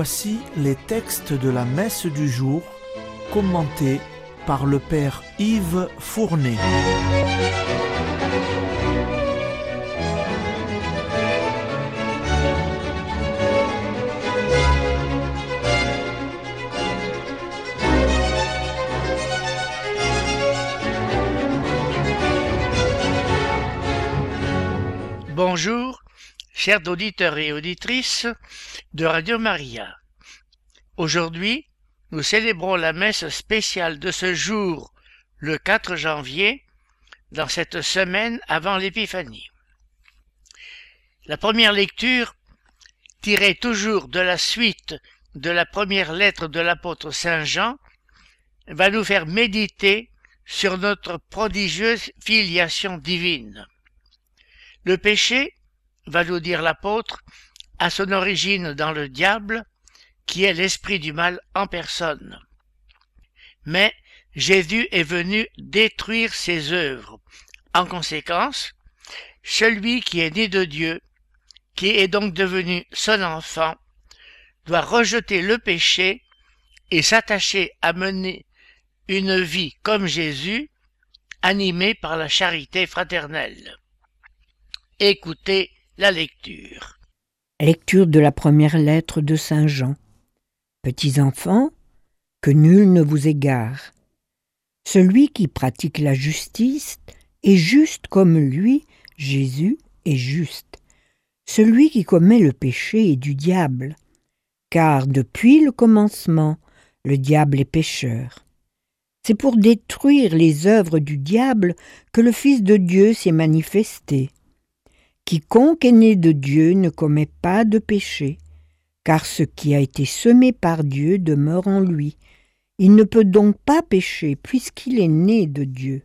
Voici les textes de la messe du jour commentés par le Père Yves Fournet. Chers auditeurs et auditrices de Radio Maria. Aujourd'hui, nous célébrons la messe spéciale de ce jour, le 4 janvier, dans cette semaine avant l'Épiphanie. La première lecture, tirée toujours de la suite de la première lettre de l'apôtre Saint Jean, va nous faire méditer sur notre prodigieuse filiation divine. Le péché, va nous dire l'apôtre, a son origine dans le diable, qui est l'esprit du mal en personne. Mais Jésus est venu détruire ses œuvres. En conséquence, celui qui est né de Dieu, qui est donc devenu son enfant, doit rejeter le péché et s'attacher à mener une vie comme Jésus, animée par la charité fraternelle. Écoutez la lecture. Lecture de la première lettre de Saint Jean. Petits enfants, que nul ne vous égare. Celui qui pratique la justice est juste comme lui, Jésus, est juste. Celui qui commet le péché est du diable, car depuis le commencement, le diable est pécheur. C'est pour détruire les œuvres du diable que le Fils de Dieu s'est manifesté. Quiconque est né de Dieu ne commet pas de péché, car ce qui a été semé par Dieu demeure en lui. Il ne peut donc pas pécher puisqu'il est né de Dieu.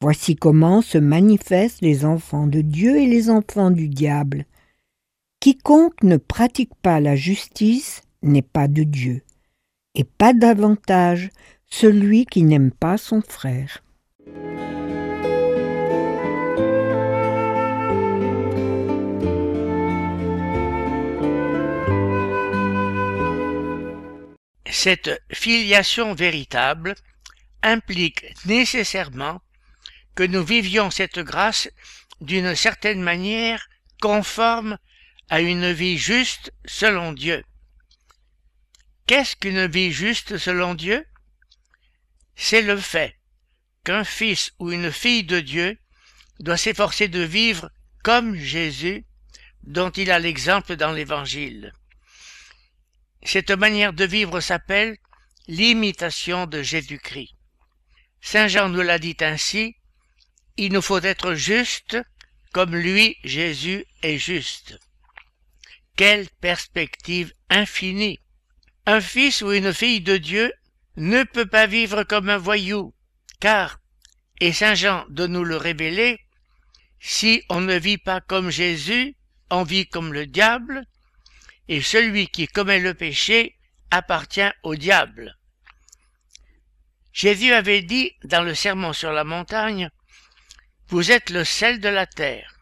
Voici comment se manifestent les enfants de Dieu et les enfants du diable. Quiconque ne pratique pas la justice n'est pas de Dieu, et pas davantage celui qui n'aime pas son frère. Cette filiation véritable implique nécessairement que nous vivions cette grâce d'une certaine manière conforme à une vie juste selon Dieu. Qu'est-ce qu'une vie juste selon Dieu? C'est le fait qu'un fils ou une fille de Dieu doit s'efforcer de vivre comme Jésus, dont il a l'exemple dans l'Évangile. Cette manière de vivre s'appelle l'imitation de Jésus-Christ. Saint Jean nous l'a dit ainsi, il nous faut être juste comme lui, Jésus, est juste. Quelle perspective infinie. Un fils ou une fille de Dieu ne peut pas vivre comme un voyou, car, et Saint Jean de nous le révéler, si on ne vit pas comme Jésus, on vit comme le diable, et celui qui commet le péché appartient au diable. Jésus avait dit dans le sermon sur la montagne, Vous êtes le sel de la terre.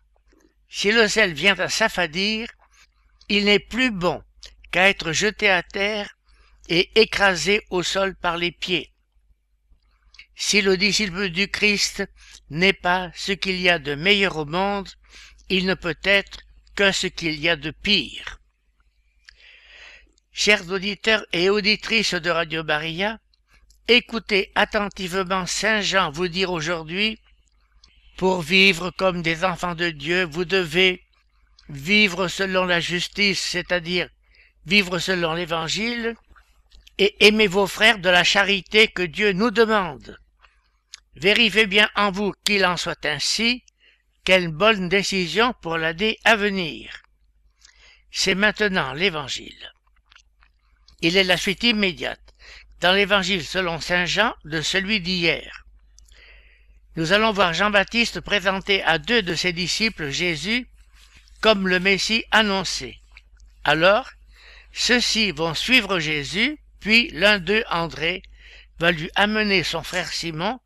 Si le sel vient à s'affadir, il n'est plus bon qu'à être jeté à terre et écrasé au sol par les pieds. Si le disciple du Christ n'est pas ce qu'il y a de meilleur au monde, il ne peut être que ce qu'il y a de pire. Chers auditeurs et auditrices de Radio Maria, écoutez attentivement Saint Jean vous dire aujourd'hui, pour vivre comme des enfants de Dieu, vous devez vivre selon la justice, c'est-à-dire vivre selon l'Évangile, et aimer vos frères de la charité que Dieu nous demande. Vérifiez bien en vous qu'il en soit ainsi, quelle bonne décision pour l'année à venir. C'est maintenant l'Évangile. Il est la suite immédiate, dans l'Évangile selon Saint Jean, de celui d'hier. Nous allons voir Jean-Baptiste présenter à deux de ses disciples Jésus comme le Messie annoncé. Alors, ceux-ci vont suivre Jésus, puis l'un d'eux, André, va lui amener son frère Simon,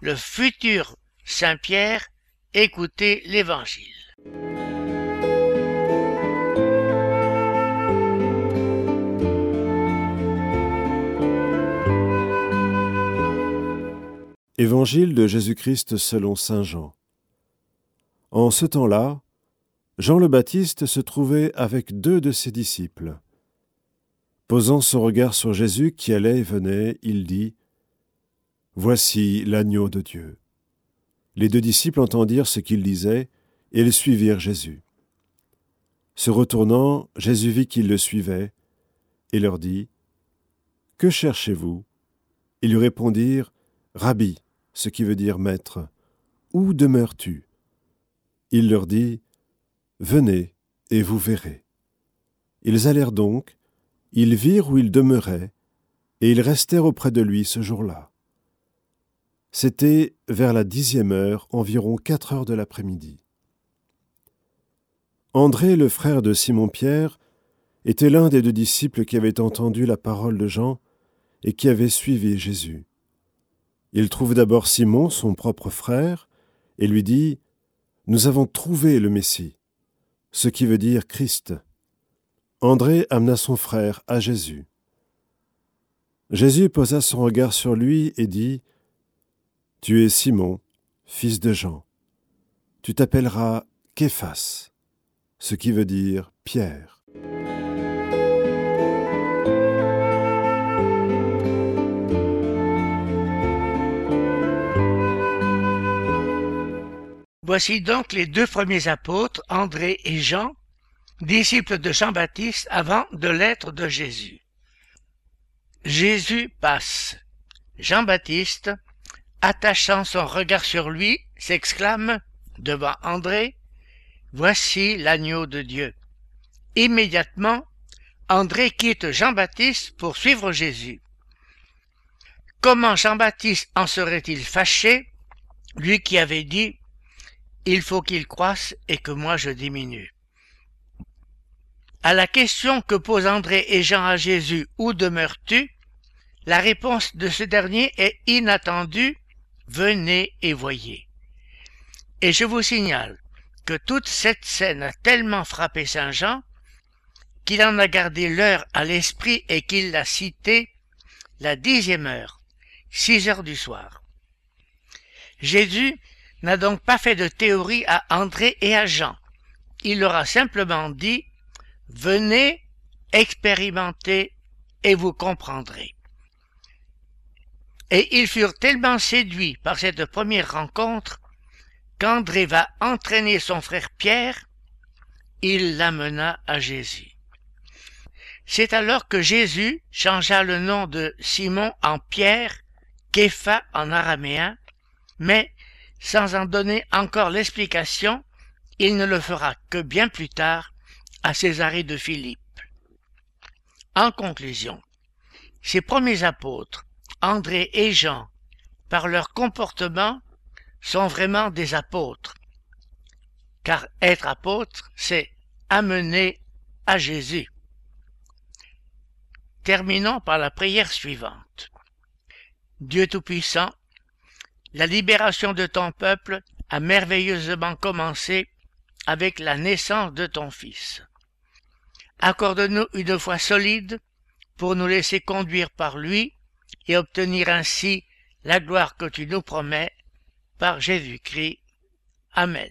le futur Saint Pierre, écouter l'Évangile. Évangile de Jésus-Christ selon Saint Jean. En ce temps-là, Jean le Baptiste se trouvait avec deux de ses disciples. Posant son regard sur Jésus qui allait et venait, il dit Voici l'agneau de Dieu. Les deux disciples entendirent ce qu'il disait et ils suivirent Jésus. Se retournant, Jésus vit qu'ils le suivaient et leur dit Que cherchez-vous? Ils lui répondirent Rabbi, ce qui veut dire maître, où demeures-tu? Il leur dit Venez et vous verrez. Ils allèrent donc, ils virent où il demeurait, et ils restèrent auprès de lui ce jour-là. C'était vers la dixième heure, environ quatre heures de l'après-midi. André, le frère de Simon-Pierre, était l'un des deux disciples qui avaient entendu la parole de Jean et qui avaient suivi Jésus. Il trouve d'abord Simon, son propre frère, et lui dit Nous avons trouvé le Messie, ce qui veut dire Christ. André amena son frère à Jésus. Jésus posa son regard sur lui et dit Tu es Simon, fils de Jean. Tu t'appelleras Képhas, ce qui veut dire Pierre. Voici donc les deux premiers apôtres, André et Jean, disciples de Jean-Baptiste avant de l'être de Jésus. Jésus passe. Jean-Baptiste, attachant son regard sur lui, s'exclame, devant André, Voici l'agneau de Dieu. Immédiatement, André quitte Jean-Baptiste pour suivre Jésus. Comment Jean-Baptiste en serait-il fâché, lui qui avait dit il faut qu'il croisse et que moi je diminue. À la question que posent André et Jean à Jésus Où demeures-tu? La réponse de ce dernier est inattendue Venez et voyez. Et je vous signale que toute cette scène a tellement frappé Saint Jean qu'il en a gardé l'heure à l'esprit et qu'il l'a cité la dixième heure, six heures du soir. Jésus n'a donc pas fait de théorie à André et à Jean. Il leur a simplement dit Venez, expérimentez et vous comprendrez. Et ils furent tellement séduits par cette première rencontre qu'André va entraîner son frère Pierre, il l'amena à Jésus. C'est alors que Jésus changea le nom de Simon en Pierre, Képha en araméen, mais sans en donner encore l'explication, il ne le fera que bien plus tard à Césarée de Philippe. En conclusion, ces premiers apôtres, André et Jean, par leur comportement, sont vraiment des apôtres. Car être apôtre, c'est amener à Jésus. Terminons par la prière suivante. Dieu Tout-Puissant, la libération de ton peuple a merveilleusement commencé avec la naissance de ton Fils. Accorde-nous une foi solide pour nous laisser conduire par lui et obtenir ainsi la gloire que tu nous promets par Jésus-Christ. Amen.